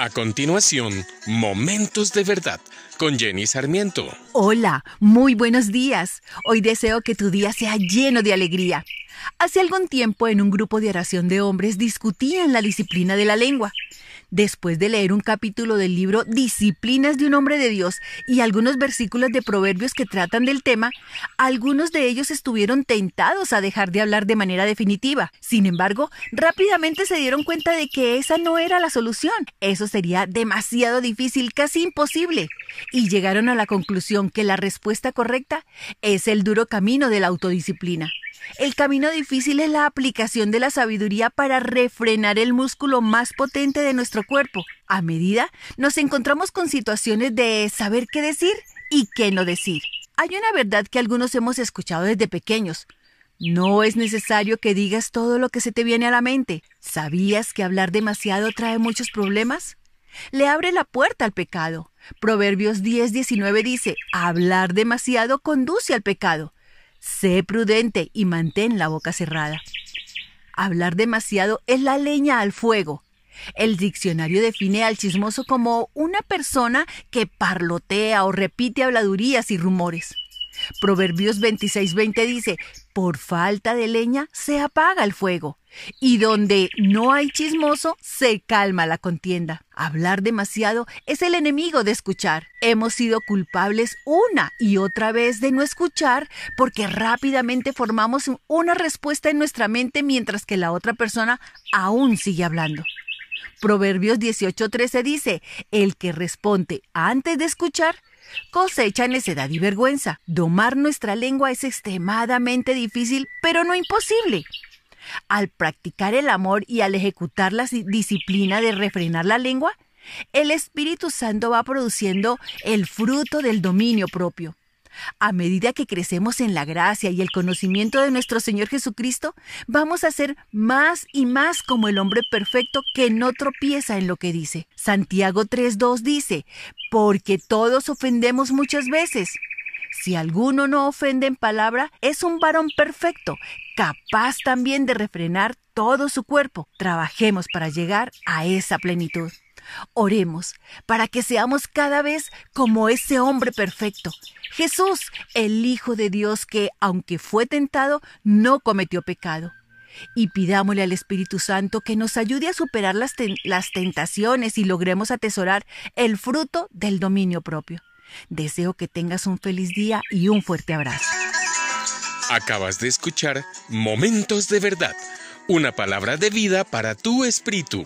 A continuación, Momentos de Verdad con Jenny Sarmiento. Hola, muy buenos días. Hoy deseo que tu día sea lleno de alegría. Hace algún tiempo en un grupo de oración de hombres discutían la disciplina de la lengua. Después de leer un capítulo del libro Disciplinas de un hombre de Dios y algunos versículos de Proverbios que tratan del tema, algunos de ellos estuvieron tentados a dejar de hablar de manera definitiva. Sin embargo, rápidamente se dieron cuenta de que esa no era la solución. Eso sería demasiado difícil, casi imposible. Y llegaron a la conclusión que la respuesta correcta es el duro camino de la autodisciplina. El camino difícil es la aplicación de la sabiduría para refrenar el músculo más potente de nuestro cuerpo. A medida nos encontramos con situaciones de saber qué decir y qué no decir. Hay una verdad que algunos hemos escuchado desde pequeños. No es necesario que digas todo lo que se te viene a la mente. ¿Sabías que hablar demasiado trae muchos problemas? Le abre la puerta al pecado. Proverbios 10:19 dice, hablar demasiado conduce al pecado. Sé prudente y mantén la boca cerrada. Hablar demasiado es la leña al fuego. El diccionario define al chismoso como una persona que parlotea o repite habladurías y rumores. Proverbios 26:20 dice, por falta de leña se apaga el fuego, y donde no hay chismoso se calma la contienda. Hablar demasiado es el enemigo de escuchar. Hemos sido culpables una y otra vez de no escuchar porque rápidamente formamos una respuesta en nuestra mente mientras que la otra persona aún sigue hablando. Proverbios 18:13 dice, el que responde antes de escuchar cosecha necedad y vergüenza. Domar nuestra lengua es extremadamente difícil, pero no imposible. Al practicar el amor y al ejecutar la disciplina de refrenar la lengua, el Espíritu Santo va produciendo el fruto del dominio propio. A medida que crecemos en la gracia y el conocimiento de nuestro Señor Jesucristo, vamos a ser más y más como el hombre perfecto que no tropieza en lo que dice. Santiago 3.2 dice, porque todos ofendemos muchas veces. Si alguno no ofende en palabra, es un varón perfecto, capaz también de refrenar todo su cuerpo. Trabajemos para llegar a esa plenitud. Oremos para que seamos cada vez como ese hombre perfecto, Jesús, el Hijo de Dios que, aunque fue tentado, no cometió pecado. Y pidámosle al Espíritu Santo que nos ayude a superar las, las tentaciones y logremos atesorar el fruto del dominio propio. Deseo que tengas un feliz día y un fuerte abrazo. Acabas de escuchar Momentos de Verdad, una palabra de vida para tu espíritu.